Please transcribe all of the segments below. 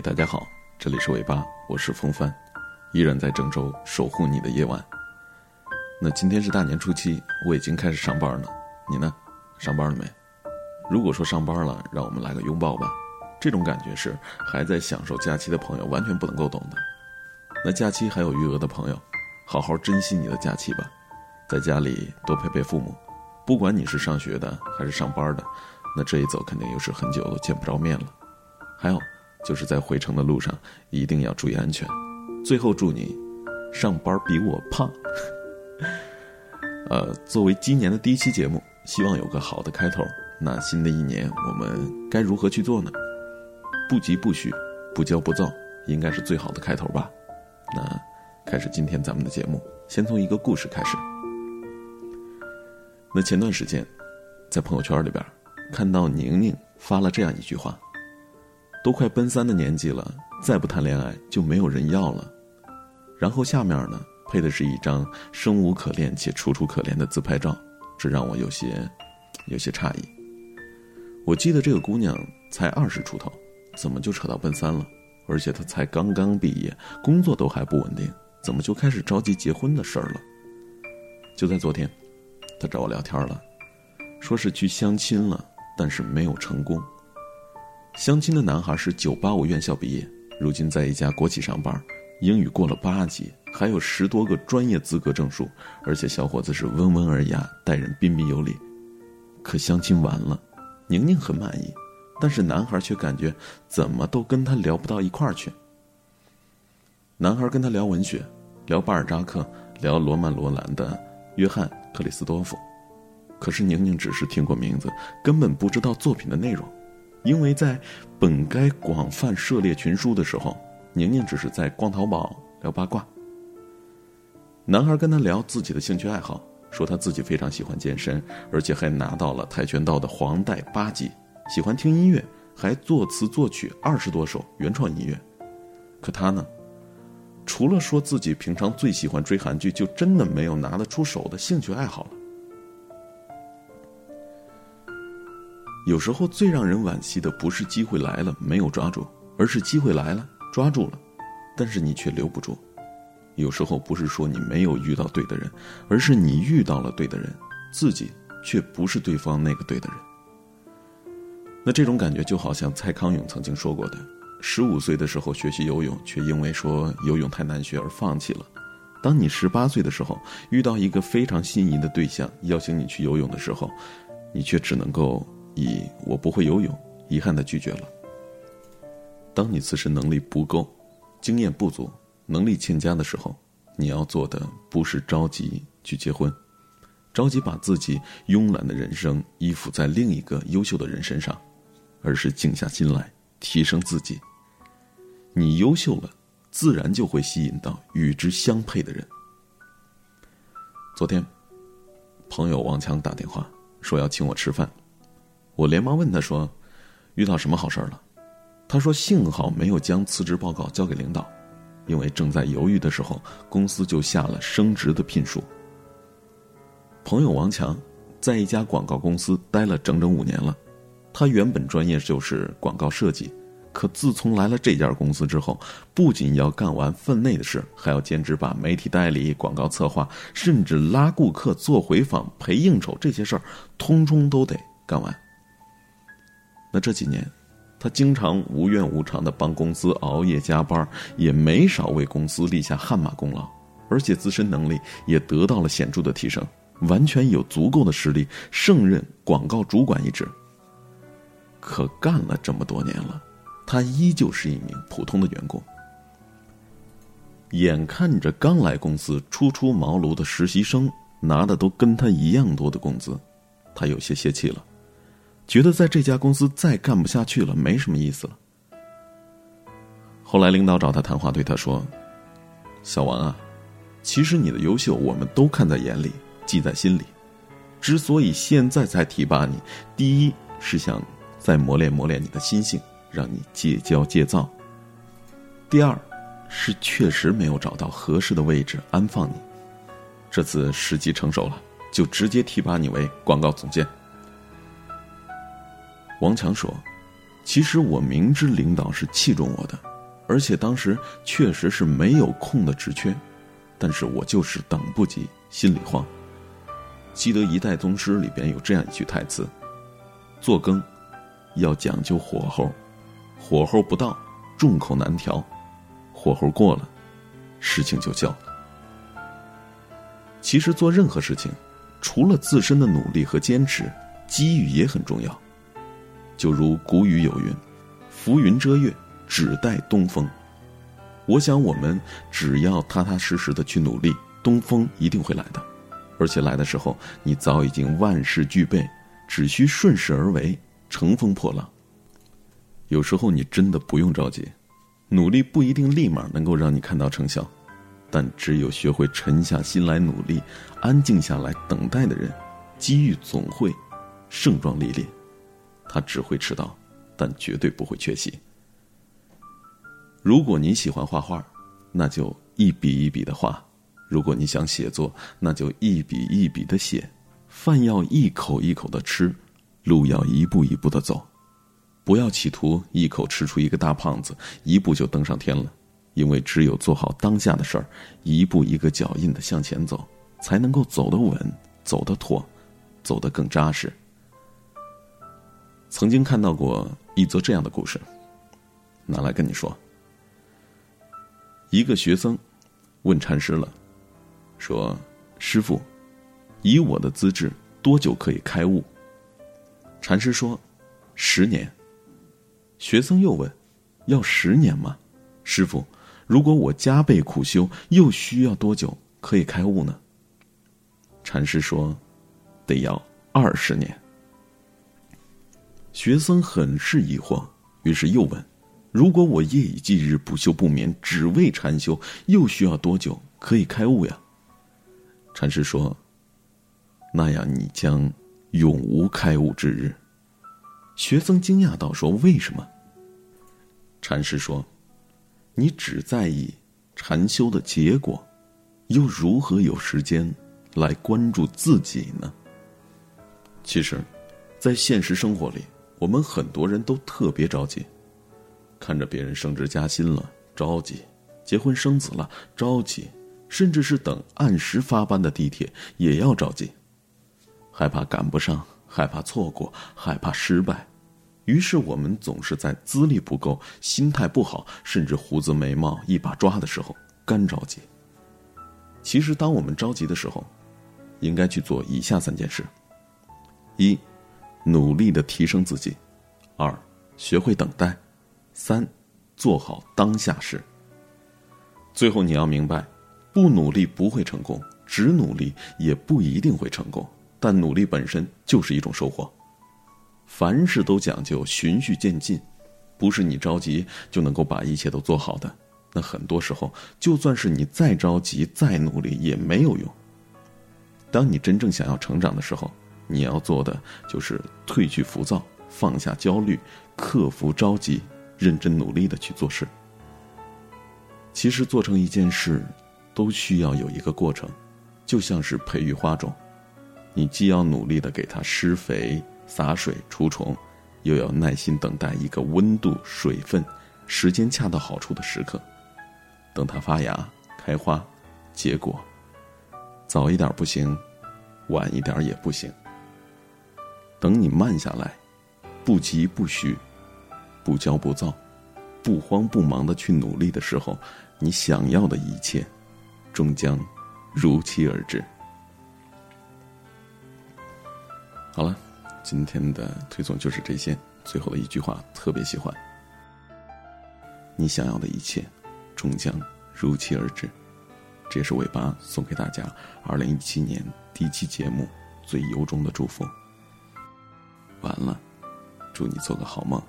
大家好，这里是尾巴，我是风帆，依然在郑州守护你的夜晚。那今天是大年初七，我已经开始上班了，你呢？上班了没？如果说上班了，让我们来个拥抱吧。这种感觉是还在享受假期的朋友完全不能够懂的。那假期还有余额的朋友，好好珍惜你的假期吧，在家里多陪陪父母。不管你是上学的还是上班的，那这一走肯定又是很久都见不着面了。还有。就是在回程的路上，一定要注意安全。最后祝你上班比我胖。呃，作为今年的第一期节目，希望有个好的开头。那新的一年我们该如何去做呢？不急不徐，不骄不躁，应该是最好的开头吧。那开始今天咱们的节目，先从一个故事开始。那前段时间，在朋友圈里边看到宁宁发了这样一句话。都快奔三的年纪了，再不谈恋爱就没有人要了。然后下面呢，配的是一张生无可恋且楚楚可怜的自拍照，这让我有些有些诧异。我记得这个姑娘才二十出头，怎么就扯到奔三了？而且她才刚刚毕业，工作都还不稳定，怎么就开始着急结婚的事儿了？就在昨天，她找我聊天了，说是去相亲了，但是没有成功。相亲的男孩是985院校毕业，如今在一家国企上班，英语过了八级，还有十多个专业资格证书，而且小伙子是温文尔雅，待人彬彬有礼。可相亲完了，宁宁很满意，但是男孩却感觉怎么都跟他聊不到一块儿去。男孩跟他聊文学，聊巴尔扎克，聊罗曼·罗兰的《约翰·克里斯多夫》，可是宁宁只是听过名字，根本不知道作品的内容。因为在本该广泛涉猎群书的时候，宁宁只是在逛淘宝聊八卦。男孩跟他聊自己的兴趣爱好，说他自己非常喜欢健身，而且还拿到了跆拳道的黄带八级，喜欢听音乐，还作词作曲二十多首原创音乐。可他呢，除了说自己平常最喜欢追韩剧，就真的没有拿得出手的兴趣爱好了。有时候最让人惋惜的不是机会来了没有抓住，而是机会来了抓住了，但是你却留不住。有时候不是说你没有遇到对的人，而是你遇到了对的人，自己却不是对方那个对的人。那这种感觉就好像蔡康永曾经说过的：十五岁的时候学习游泳，却因为说游泳太难学而放弃了；当你十八岁的时候遇到一个非常心仪的对象邀请你去游泳的时候，你却只能够。以我不会游泳，遗憾的拒绝了。当你自身能力不够、经验不足、能力欠佳的时候，你要做的不是着急去结婚，着急把自己慵懒的人生依附在另一个优秀的人身上，而是静下心来提升自己。你优秀了，自然就会吸引到与之相配的人。昨天，朋友王强打电话说要请我吃饭。我连忙问他说：“遇到什么好事了？”他说：“幸好没有将辞职报告交给领导，因为正在犹豫的时候，公司就下了升职的聘书。”朋友王强在一家广告公司待了整整五年了，他原本专业就是广告设计，可自从来了这家公司之后，不仅要干完分内的事，还要兼职把媒体代理、广告策划，甚至拉顾客、做回访、陪应酬这些事儿，通通都得干完。那这几年，他经常无怨无偿的帮公司熬夜加班，也没少为公司立下汗马功劳，而且自身能力也得到了显著的提升，完全有足够的实力胜任广告主管一职。可干了这么多年了，他依旧是一名普通的员工。眼看着刚来公司初出茅庐的实习生拿的都跟他一样多的工资，他有些泄气了。觉得在这家公司再干不下去了，没什么意思了。后来领导找他谈话，对他说：“小王啊，其实你的优秀我们都看在眼里，记在心里。之所以现在才提拔你，第一是想再磨练磨练你的心性，让你戒骄戒躁；第二是确实没有找到合适的位置安放你。这次时机成熟了，就直接提拔你为广告总监。”王强说：“其实我明知领导是器重我的，而且当时确实是没有空的职缺，但是我就是等不及，心里慌。记得《一代宗师》里边有这样一句台词：“做羹要讲究火候，火候不到，众口难调；火候过了，事情就焦。”其实做任何事情，除了自身的努力和坚持，机遇也很重要。就如古语有云：“浮云遮月。”只待东风。我想，我们只要踏踏实实的去努力，东风一定会来的。而且来的时候，你早已经万事俱备，只需顺势而为，乘风破浪。有时候你真的不用着急，努力不一定立马能够让你看到成效，但只有学会沉下心来努力，安静下来等待的人，机遇总会盛装历练。他只会迟到，但绝对不会缺席。如果你喜欢画画，那就一笔一笔的画；如果你想写作，那就一笔一笔的写。饭要一口一口的吃，路要一步一步的走。不要企图一口吃出一个大胖子，一步就登上天了。因为只有做好当下的事儿，一步一个脚印的向前走，才能够走得稳、走得妥、走得更扎实。曾经看到过一则这样的故事，拿来跟你说。一个学僧问禅师了，说：“师傅，以我的资质，多久可以开悟？”禅师说：“十年。”学僧又问：“要十年吗？”师傅，如果我加倍苦修，又需要多久可以开悟呢？禅师说：“得要二十年。”学僧很是疑惑，于是又问。如果我夜以继日不休不眠，只为禅修，又需要多久可以开悟呀？禅师说：“那样你将永无开悟之日。”学僧惊讶道：“说为什么？”禅师说：“你只在意禅修的结果，又如何有时间来关注自己呢？”其实，在现实生活里，我们很多人都特别着急。看着别人升职加薪了，着急；结婚生子了，着急；甚至是等按时发班的地铁也要着急，害怕赶不上，害怕错过，害怕失败。于是我们总是在资历不够、心态不好，甚至胡子眉毛一把抓的时候干着急。其实，当我们着急的时候，应该去做以下三件事：一、努力的提升自己；二、学会等待。三，做好当下事。最后你要明白，不努力不会成功，只努力也不一定会成功。但努力本身就是一种收获。凡事都讲究循序渐进，不是你着急就能够把一切都做好的。那很多时候，就算是你再着急再努力也没有用。当你真正想要成长的时候，你要做的就是褪去浮躁，放下焦虑，克服着急。认真努力的去做事。其实做成一件事，都需要有一个过程，就像是培育花种，你既要努力的给它施肥、洒水、除虫，又要耐心等待一个温度、水分、时间恰到好处的时刻，等它发芽、开花、结果。早一点不行，晚一点也不行。等你慢下来，不急不徐。不骄不躁，不慌不忙的去努力的时候，你想要的一切，终将如期而至。好了，今天的推送就是这些。最后的一句话特别喜欢：你想要的一切，终将如期而至。这也是尾巴送给大家二零一七年第一期节目最由衷的祝福。完了，祝你做个好梦。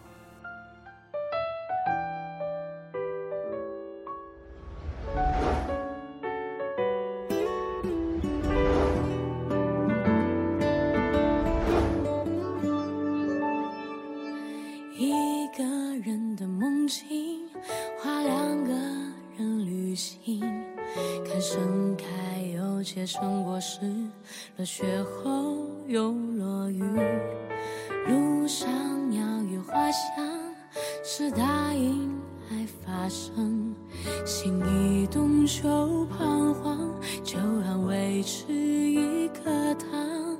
一个人的梦境，画两个人旅行，看盛开又结成果实，落雪后又落雨。路上鸟语花香，是答应还发生，心一动就彷徨，就让维持一颗糖。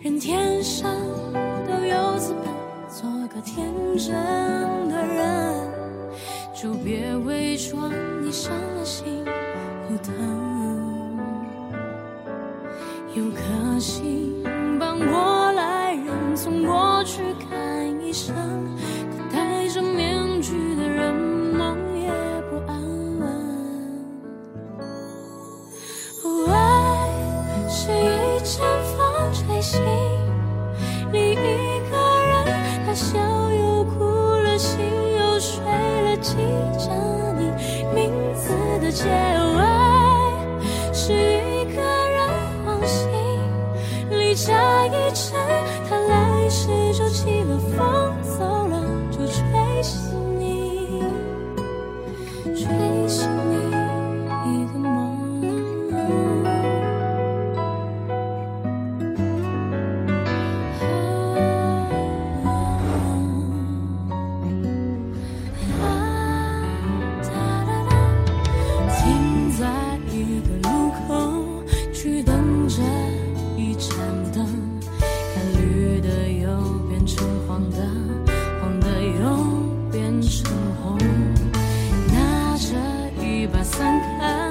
人天生都有资本做个天真的人，就别伪装你伤了心不疼。有颗心生。分开。